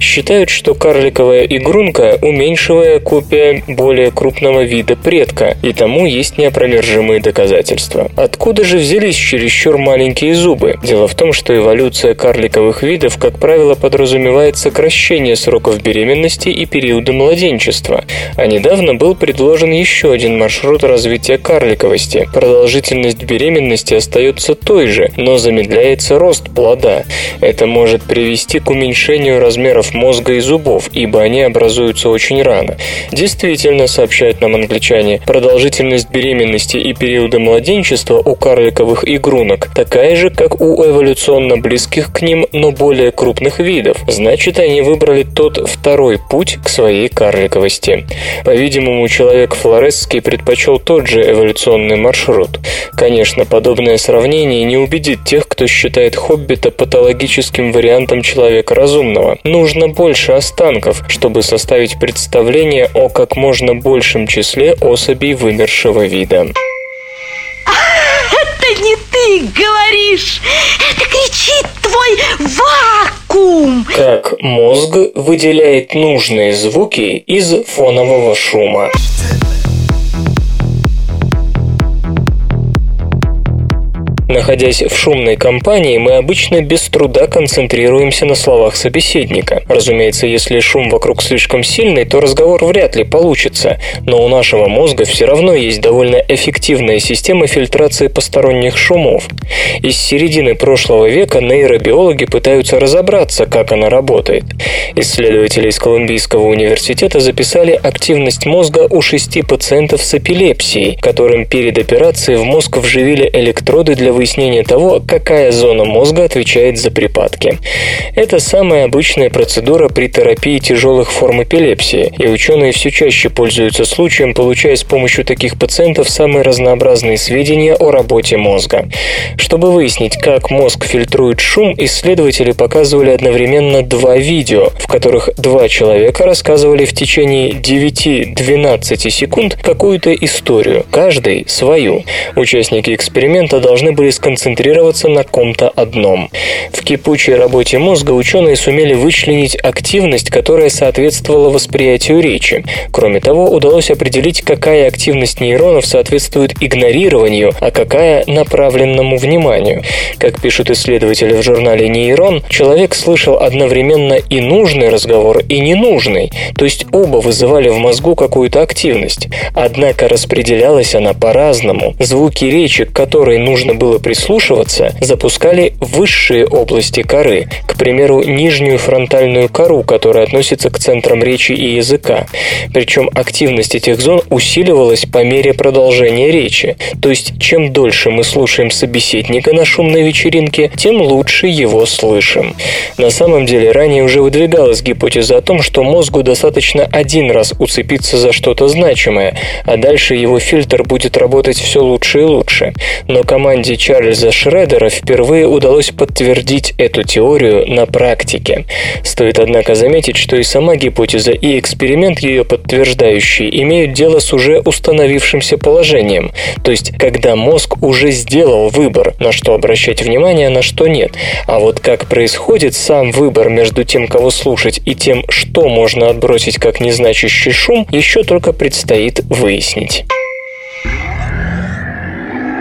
считают, что карликовая игрунка – уменьшивая копия более крупного вида предка, и тому есть неопровержимые доказательства. Откуда же взялись чересчур маленькие зубы? Дело в том, что эволюция карликовых видов, как правило, подразумевает сокращение сроков беременности и периода младенчества. А недавно был предложен еще один маршрут развития карликовости. Продолжительность беременности остается той же, но замедляется рост плода. Это может привести к уменьшению уменьшению размеров мозга и зубов, ибо они образуются очень рано. Действительно, сообщают нам англичане, продолжительность беременности и периода младенчества у карликовых игрунок такая же, как у эволюционно близких к ним, но более крупных видов. Значит, они выбрали тот второй путь к своей карликовости. По-видимому, человек флоресский предпочел тот же эволюционный маршрут. Конечно, подобное сравнение не убедит тех, кто считает хоббита патологическим вариантом человека разумного. Нужно больше останков, чтобы составить представление о как можно большем числе особей вымершего вида. Это не ты говоришь, это кричит твой вакуум. Как мозг выделяет нужные звуки из фонового шума. Находясь в шумной компании, мы обычно без труда концентрируемся на словах собеседника. Разумеется, если шум вокруг слишком сильный, то разговор вряд ли получится, но у нашего мозга все равно есть довольно эффективная система фильтрации посторонних шумов. Из середины прошлого века нейробиологи пытаются разобраться, как она работает. Исследователи из Колумбийского университета записали активность мозга у шести пациентов с эпилепсией, которым перед операцией в мозг вживили электроды для выяснения того, какая зона мозга отвечает за припадки. Это самая обычная процедура при терапии тяжелых форм эпилепсии, и ученые все чаще пользуются случаем, получая с помощью таких пациентов самые разнообразные сведения о работе мозга. Чтобы выяснить, как мозг фильтрует шум, исследователи показывали одновременно два видео, в которых два человека рассказывали в течение 9-12 секунд какую-то историю, каждый свою. Участники эксперимента должны были сконцентрироваться на ком-то одном. В кипучей работе мозга ученые сумели вычленить активность, которая соответствовала восприятию речи. Кроме того, удалось определить, какая активность нейронов соответствует игнорированию, а какая – направленному вниманию. Как пишут исследователи в журнале «Нейрон», человек слышал одновременно и нужный разговор, и ненужный, то есть оба вызывали в мозгу какую-то активность. Однако распределялась она по-разному. Звуки речи, к которой нужно было было прислушиваться, запускали высшие области коры, к примеру, нижнюю фронтальную кору, которая относится к центрам речи и языка. Причем активность этих зон усиливалась по мере продолжения речи. То есть, чем дольше мы слушаем собеседника на шумной вечеринке, тем лучше его слышим. На самом деле, ранее уже выдвигалась гипотеза о том, что мозгу достаточно один раз уцепиться за что-то значимое, а дальше его фильтр будет работать все лучше и лучше. Но команде Чарльза Шредера впервые удалось подтвердить эту теорию на практике. Стоит, однако, заметить, что и сама гипотеза, и эксперимент ее подтверждающий имеют дело с уже установившимся положением, то есть когда мозг уже сделал выбор, на что обращать внимание, а на что нет. А вот как происходит сам выбор между тем, кого слушать, и тем, что можно отбросить как незначащий шум, еще только предстоит выяснить.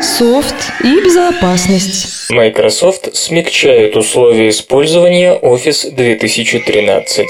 Софт и безопасность. Microsoft смягчает условия использования Office 2013.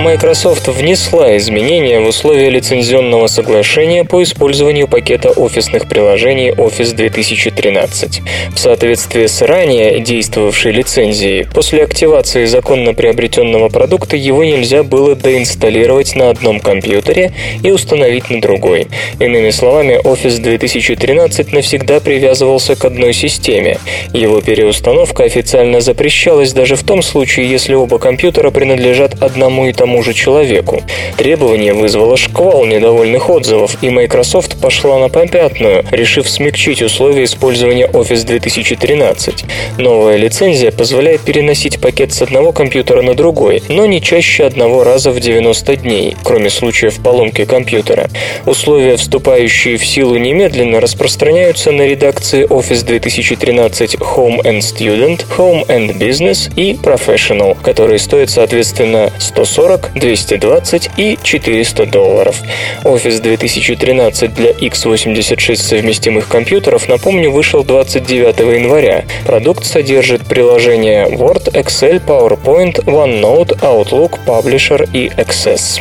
Microsoft внесла изменения в условия лицензионного соглашения по использованию пакета офисных приложений Office 2013. В соответствии с ранее действовавшей лицензией, после активации законно приобретенного продукта его нельзя было доинсталлировать на одном компьютере и установить на другой. Иными словами, Office 2013 навсегда привязывался к одной системе. Его переустановка официально запрещалась даже в том случае, если оба компьютера принадлежат одному и тому же человеку. Требование вызвало шквал недовольных отзывов, и Microsoft пошла на попятную, решив смягчить условия использования Office 2013. Новая лицензия позволяет переносить пакет с одного компьютера на другой, но не чаще одного раза в 90 дней, кроме случаев поломки компьютера. Условия, вступающие в силу немедленно, распространяются на редакции Office 2013 Home and Student, Home and Business и Professional, которые стоят соответственно 140, 220 и 400 долларов. Office 2013 для x86 совместимых компьютеров, напомню, вышел 29 января. Продукт содержит приложения Word, Excel, PowerPoint, OneNote, Outlook, Publisher и Access.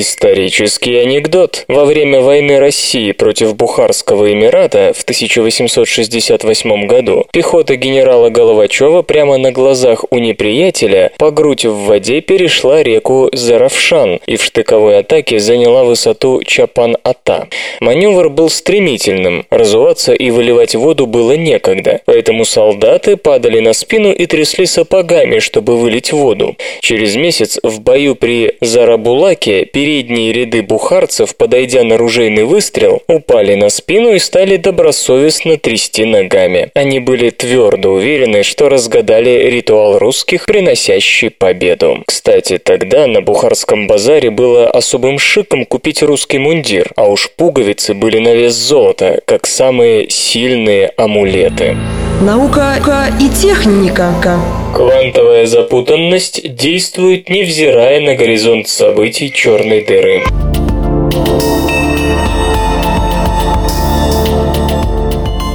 Исторический анекдот. Во время войны России против Бухарского Эмирата в 1868 году пехота генерала Головачева прямо на глазах у неприятеля по грудь в воде перешла реку Заравшан и в штыковой атаке заняла высоту Чапан-Ата. Маневр был стремительным, разуваться и выливать воду было некогда, поэтому солдаты падали на спину и трясли сапогами, чтобы вылить воду. Через месяц в бою при Зарабулаке передние ряды бухарцев, подойдя на ружейный выстрел, упали на спину и стали добросовестно трясти ногами. Они были твердо уверены, что разгадали ритуал русских, приносящий победу. Кстати, тогда на Бухарском базаре было особым шиком купить русский мундир, а уж пуговицы были на вес золота, как самые сильные амулеты. Наука и техника. Квантовая запутанность действует невзирая на горизонт событий черной дыры.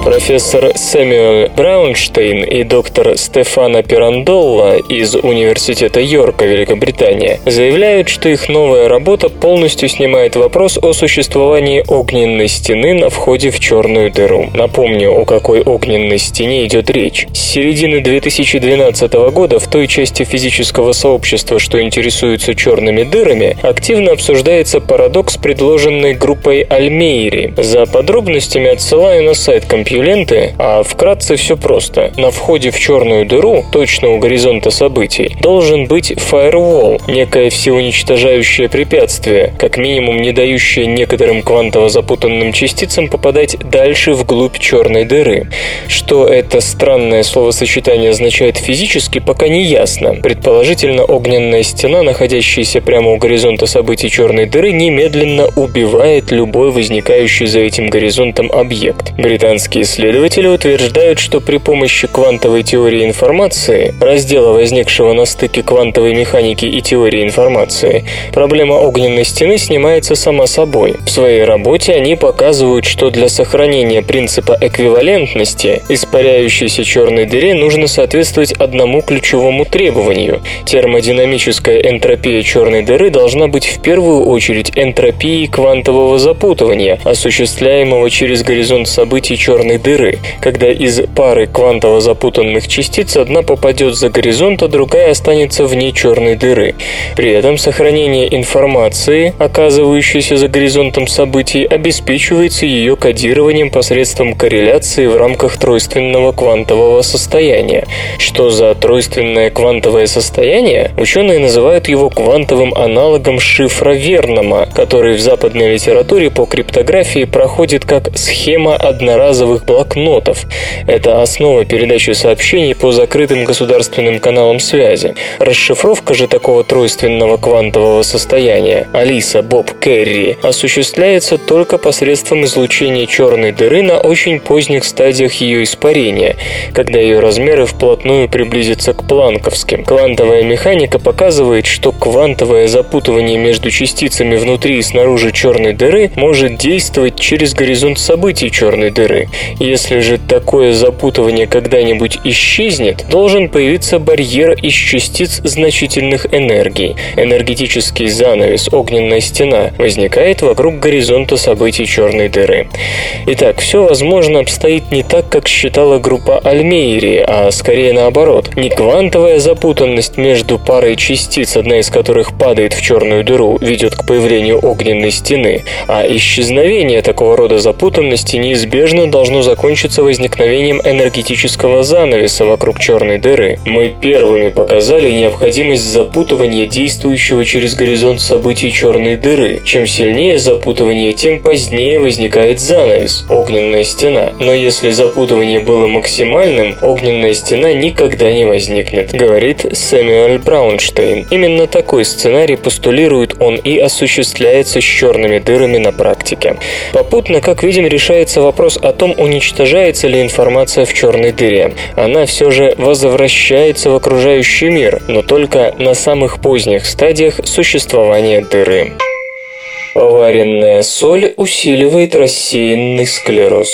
Профессор Сэмюэл Браунштейн и доктор Стефана Пирандолла из Университета Йорка, Великобритания, заявляют, что их новая работа полностью снимает вопрос о существовании огненной стены на входе в черную дыру. Напомню, о какой огненной стене идет речь. С середины 2012 года в той части физического сообщества, что интересуется черными дырами, активно обсуждается парадокс, предложенный группой Альмейри. За подробностями отсылаю на сайт компьютера ленты, а вкратце все просто. На входе в черную дыру, точно у горизонта событий, должен быть фаервол, некое всеуничтожающее препятствие, как минимум не дающее некоторым квантово запутанным частицам попадать дальше вглубь черной дыры. Что это странное словосочетание означает физически, пока не ясно. Предположительно, огненная стена, находящаяся прямо у горизонта событий черной дыры, немедленно убивает любой возникающий за этим горизонтом объект. Британские исследователи утверждают, что при помощи квантовой теории информации, раздела, возникшего на стыке квантовой механики и теории информации, проблема огненной стены снимается сама собой. В своей работе они показывают, что для сохранения принципа эквивалентности испаряющейся черной дыре нужно соответствовать одному ключевому требованию. Термодинамическая энтропия черной дыры должна быть в первую очередь энтропией квантового запутывания, осуществляемого через горизонт событий черной черной дыры, когда из пары квантово запутанных частиц одна попадет за горизонт, а другая останется вне черной дыры. При этом сохранение информации, оказывающейся за горизонтом событий, обеспечивается ее кодированием посредством корреляции в рамках тройственного квантового состояния. Что за тройственное квантовое состояние? Ученые называют его квантовым аналогом шифра Вернома, который в западной литературе по криптографии проходит как схема одноразовых блокнотов. Это основа передачи сообщений по закрытым государственным каналам связи. Расшифровка же такого тройственного квантового состояния Алиса Боб Керри осуществляется только посредством излучения черной дыры на очень поздних стадиях ее испарения, когда ее размеры вплотную приблизятся к планковским. Квантовая механика показывает, что квантовое запутывание между частицами внутри и снаружи черной дыры может действовать через горизонт событий черной дыры. Если же такое запутывание когда-нибудь исчезнет, должен появиться барьер из частиц значительных энергий. Энергетический занавес, огненная стена, возникает вокруг горизонта событий черной дыры. Итак, все, возможно, обстоит не так, как считала группа Альмейри, а скорее наоборот. Не квантовая запутанность между парой частиц, одна из которых падает в черную дыру, ведет к появлению огненной стены, а исчезновение такого рода запутанности неизбежно должно закончиться возникновением энергетического занавеса вокруг черной дыры. Мы первыми показали необходимость запутывания, действующего через горизонт событий черной дыры. Чем сильнее запутывание, тем позднее возникает занавес, огненная стена. Но если запутывание было максимальным, огненная стена никогда не возникнет, говорит Сэмюэль Браунштейн. Именно такой сценарий постулирует он и осуществляется с черными дырами на практике. Попутно, как видим, решается вопрос о том, уничтожается ли информация в черной дыре. Она все же возвращается в окружающий мир, но только на самых поздних стадиях существования дыры. Поваренная соль усиливает рассеянный склероз.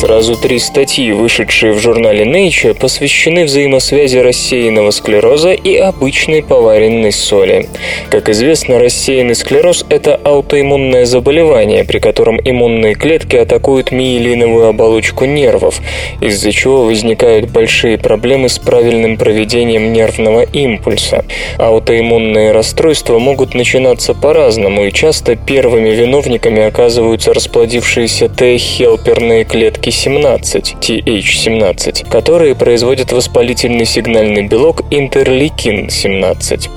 Сразу три статьи, вышедшие в журнале Nature, посвящены взаимосвязи рассеянного склероза и обычной поваренной соли. Как известно, рассеянный склероз – это аутоиммунное заболевание, при котором иммунные клетки атакуют миелиновую оболочку нервов, из-за чего возникают большие проблемы с правильным проведением нервного импульса. Аутоиммунные расстройства могут начинаться по-разному, и часто первыми виновниками оказываются расплодившиеся Т-хелперные клетки 17, TH17, которые производят воспалительный сигнальный белок интерлейкин-17.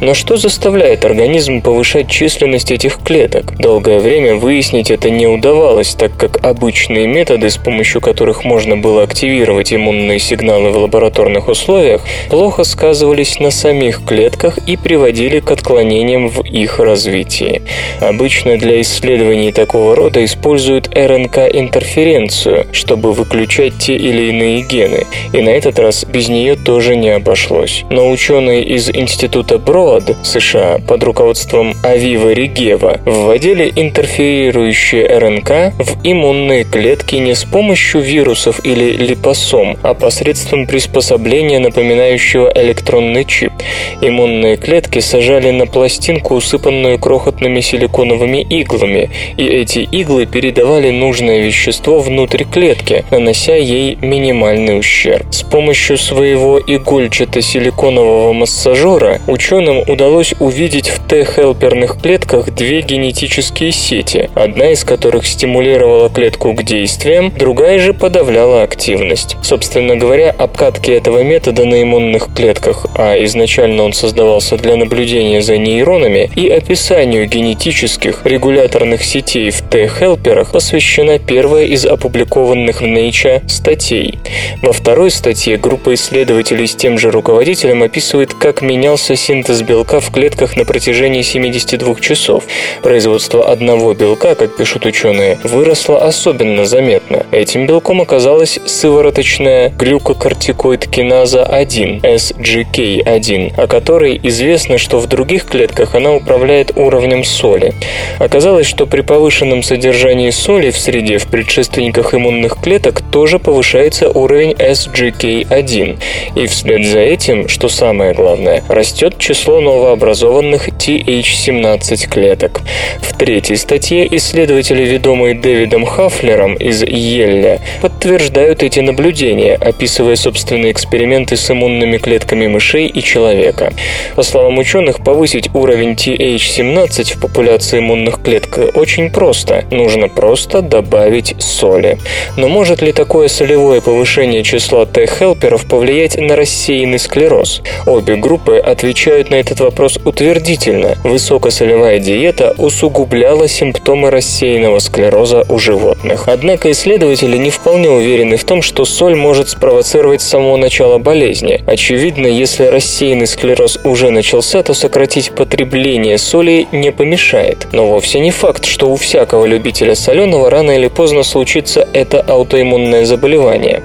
Но что заставляет организм повышать численность этих клеток? Долгое время выяснить это не удавалось, так как обычные методы, с помощью которых можно было активировать иммунные сигналы в лабораторных условиях, плохо сказывались на самих клетках и приводили к отклонениям в их развитии. Обычно для исследований такого рода используют РНК-интерференцию, чтобы выключать те или иные гены, и на этот раз без нее тоже не обошлось. Но ученые из Института Броад, США, под руководством Авива Ригева, вводили интерферирующие РНК в иммунные клетки не с помощью вирусов или липосом, а посредством приспособления, напоминающего электронный чип. Иммунные клетки сажали на пластинку, усыпанную крохотными силиконовыми иглами, и эти иглы передавали нужное вещество внутрь клетки, нанося ей минимальный ущерб. С помощью своего игольчато-силиконового массажера ученым удалось увидеть в Т-хелперных клетках две генетические сети, одна из которых стимулировала клетку к действиям, другая же подавляла активность. Собственно говоря, обкатки этого метода на иммунных клетках, а изначально он создавался для наблюдения за нейронами, и описанию генетических регуляторных сетей в Т-хелперах посвящена первая из опубликованных в Nature статей. Во второй статье группа исследователей с тем же руководителем описывает, как менялся синтез белка в клетках на протяжении 72 часов. Производство одного белка, как пишут ученые, выросло особенно заметно. Этим белком оказалась сывороточная глюкокортикоид-киназа 1, SGK1, о которой известно, что в других клетках она управляет уровнем соли. Оказалось, что при повышенном содержании соли в среде в предшественниках иммунных иммунных клеток тоже повышается уровень SGK1. И вслед за этим, что самое главное, растет число новообразованных TH17 клеток. В третьей статье исследователи, ведомые Дэвидом Хафлером из Йелля, подтверждают эти наблюдения, описывая собственные эксперименты с иммунными клетками мышей и человека. По словам ученых, повысить уровень TH17 в популяции иммунных клеток очень просто. Нужно просто добавить соли. Но может ли такое солевое повышение числа Т-хелперов повлиять на рассеянный склероз? Обе группы отвечают на этот вопрос утвердительно. Высокосолевая диета усугубляла симптомы рассеянного склероза у животных. Однако исследователи не вполне уверены в том, что соль может спровоцировать с самого начала болезни. Очевидно, если рассеянный склероз уже начался, то сократить потребление соли не помешает. Но вовсе не факт, что у всякого любителя соленого рано или поздно случится это аутоиммунное заболевание.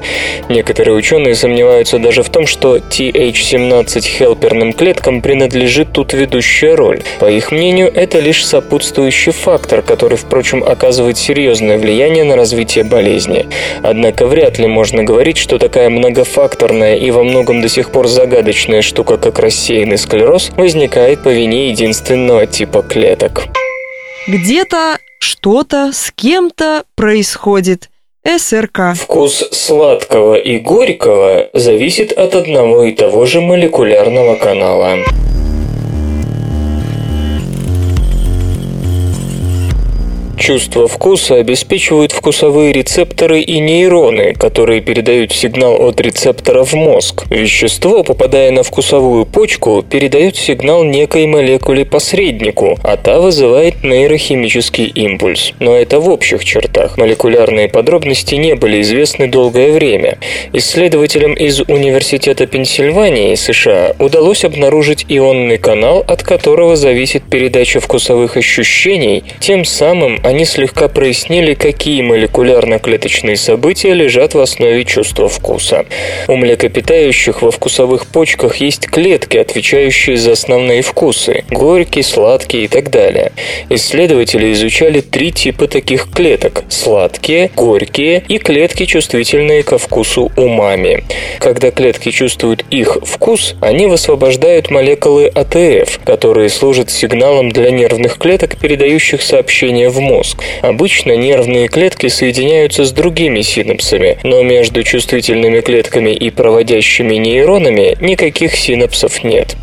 Некоторые ученые сомневаются даже в том, что TH17 хелперным клеткам принадлежит тут ведущая роль. По их мнению, это лишь сопутствующий фактор, который, впрочем, оказывает серьезное влияние на развитие болезни. Однако вряд ли можно говорить, что такая многофакторная и во многом до сих пор загадочная штука, как рассеянный склероз, возникает по вине единственного типа клеток. Где-то что-то с кем-то происходит. СРК. Вкус сладкого и горького зависит от одного и того же молекулярного канала. Чувство вкуса обеспечивают вкусовые рецепторы и нейроны, которые передают сигнал от рецептора в мозг. Вещество, попадая на вкусовую почку, передает сигнал некой молекуле-посреднику, а та вызывает нейрохимический импульс. Но это в общих чертах. Молекулярные подробности не были известны долгое время. Исследователям из Университета Пенсильвании, США, удалось обнаружить ионный канал, от которого зависит передача вкусовых ощущений, тем самым они слегка прояснили, какие молекулярно-клеточные события лежат в основе чувства вкуса. У млекопитающих во вкусовых почках есть клетки, отвечающие за основные вкусы – горький, сладкий и так далее. Исследователи изучали три типа таких клеток – сладкие, горькие и клетки, чувствительные ко вкусу умами. Когда клетки чувствуют их вкус, они высвобождают молекулы АТФ, которые служат сигналом для нервных клеток, передающих сообщения в мозг мозг. Обычно нервные клетки соединяются с другими синапсами, но между чувствительными клетками и проводящими нейронами никаких синапсов нет.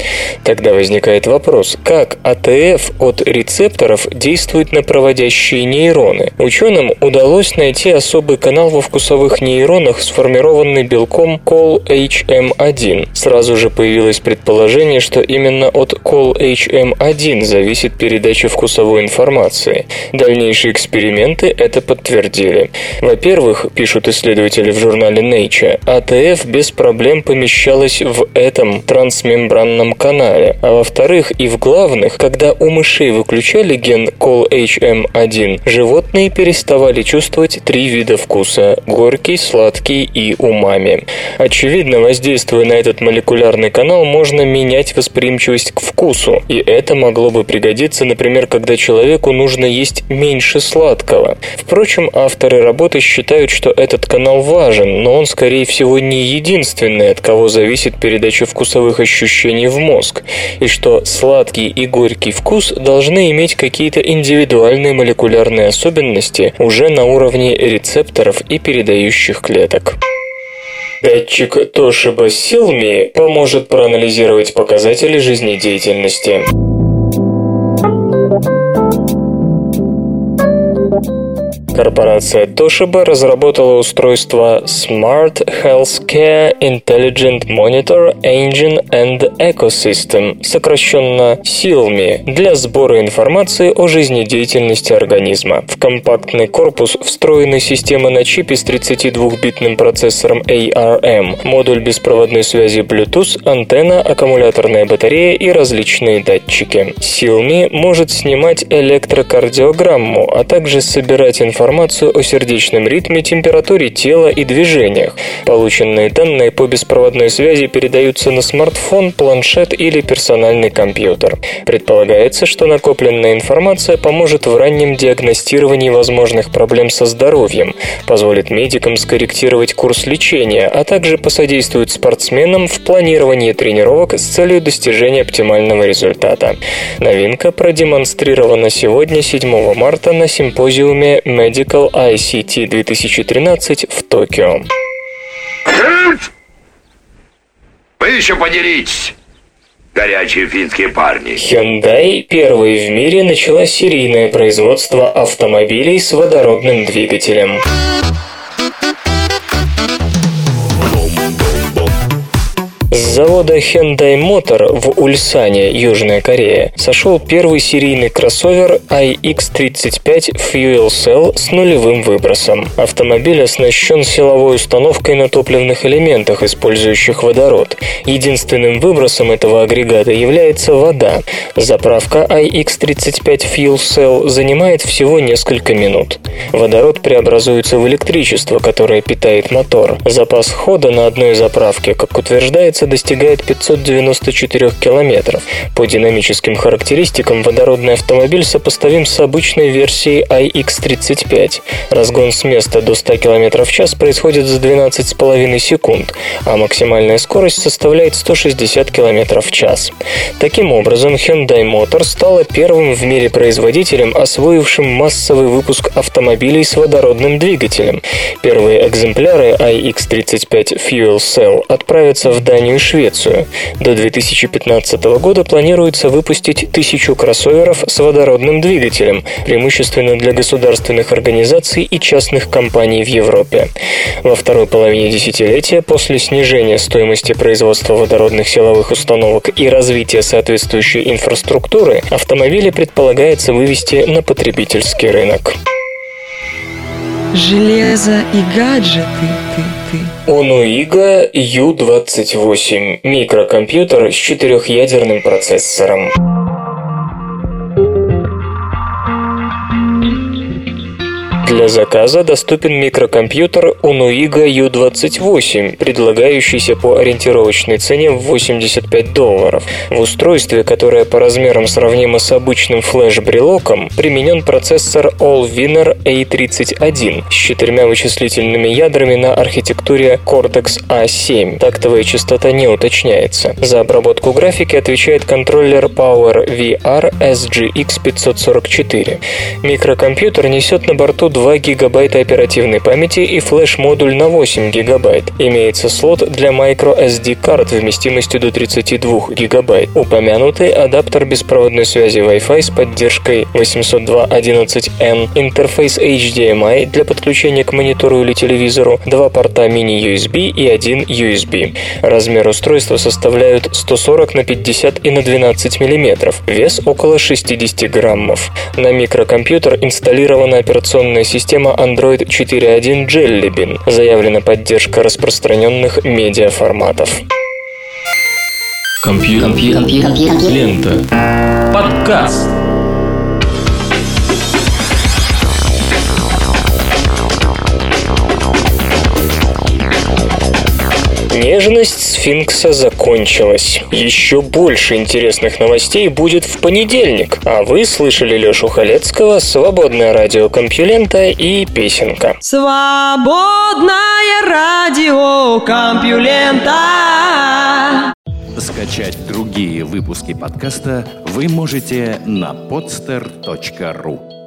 Тогда возникает вопрос, как АТФ от рецепторов действует на проводящие нейроны? Ученым удалось найти особый канал во вкусовых нейронах, сформированный белком CALHM1. Сразу же появилось предположение, что именно от CALHM1 зависит передача вкусовой информации. Дальнейшие Дальнейшие эксперименты это подтвердили. Во-первых, пишут исследователи в журнале Nature, АТФ без проблем помещалась в этом трансмембранном канале. А во-вторых, и в главных, когда у мышей выключали ген COL-HM1, животные переставали чувствовать три вида вкуса – горький, сладкий и умами. Очевидно, воздействуя на этот молекулярный канал, можно менять восприимчивость к вкусу, и это могло бы пригодиться, например, когда человеку нужно есть меньше меньше сладкого. Впрочем, авторы работы считают, что этот канал важен, но он, скорее всего, не единственный, от кого зависит передача вкусовых ощущений в мозг, и что сладкий и горький вкус должны иметь какие-то индивидуальные молекулярные особенности уже на уровне рецепторов и передающих клеток. Датчик Toshiba Silmi поможет проанализировать показатели жизнедеятельности. Корпорация Toshiba разработала устройство Smart Healthcare Intelligent Monitor Engine and Ecosystem, сокращенно SILMI, для сбора информации о жизнедеятельности организма. В компактный корпус встроены системы на чипе с 32-битным процессором ARM, модуль беспроводной связи Bluetooth, антенна, аккумуляторная батарея и различные датчики. SILMI может снимать электрокардиограмму, а также собирать информацию информацию о сердечном ритме, температуре тела и движениях. Полученные данные по беспроводной связи передаются на смартфон, планшет или персональный компьютер. Предполагается, что накопленная информация поможет в раннем диагностировании возможных проблем со здоровьем, позволит медикам скорректировать курс лечения, а также посодействует спортсменам в планировании тренировок с целью достижения оптимального результата. Новинка продемонстрирована сегодня, 7 марта, на симпозиуме Medical ICT 2013 в Токио. Вы еще подеритесь, горячие финские парни. Hyundai первой в мире начала серийное производство автомобилей с водородным двигателем. С завода Hyundai Motor в Ульсане, Южная Корея, сошел первый серийный кроссовер iX35 Fuel Cell с нулевым выбросом. Автомобиль оснащен силовой установкой на топливных элементах, использующих водород. Единственным выбросом этого агрегата является вода. Заправка iX35 Fuel Cell занимает всего несколько минут. Водород преобразуется в электричество, которое питает мотор. Запас хода на одной заправке, как утверждается, достигает 594 километров. По динамическим характеристикам водородный автомобиль сопоставим с обычной версией iX35. Разгон с места до 100 км в час происходит за 12,5 секунд, а максимальная скорость составляет 160 км в час. Таким образом, Hyundai Motor стала первым в мире производителем, освоившим массовый выпуск автомобилей с водородным двигателем. Первые экземпляры iX35 Fuel Cell отправятся в Данию и Швецию. До 2015 года планируется выпустить тысячу кроссоверов с водородным двигателем, преимущественно для государственных организаций и частных компаний в Европе. Во второй половине десятилетия после снижения стоимости производства водородных силовых установок и развития соответствующей инфраструктуры, автомобили предполагается вывести на потребительский рынок. Железо и гаджеты, ты, ты. Онуига U28 – микрокомпьютер с четырехъядерным процессором. Для заказа доступен микрокомпьютер Unuiga U28, предлагающийся по ориентировочной цене в 85 долларов. В устройстве, которое по размерам сравнимо с обычным флеш-брелоком, применен процессор Allwinner A31 с четырьмя вычислительными ядрами на архитектуре Cortex A7. Тактовая частота не уточняется. За обработку графики отвечает контроллер Power VR SGX 544. Микрокомпьютер несет на борту 2 гигабайта оперативной памяти и флеш-модуль на 8 гигабайт. Имеется слот для microSD карт вместимостью до 32 гигабайт. Упомянутый адаптер беспроводной связи Wi-Fi с поддержкой 802.11n, интерфейс HDMI для подключения к монитору или телевизору, два порта мини-USB и один USB. Размер устройства составляют 140 на 50 и на 12 мм, вес около 60 граммов. На микрокомпьютер инсталлирована операционная система Android 4.1 Jelly Bean. Заявлена поддержка распространенных медиаформатов. Компьютер. Лента. Подкаст. Нежность сфинкса закончилась. Еще больше интересных новостей будет в понедельник. А вы слышали Лешу Халецкого, Свободное радио Компьюлента и Песенка. Свободное радио Компьюлента. Скачать другие выпуски подкаста вы можете на podster.ru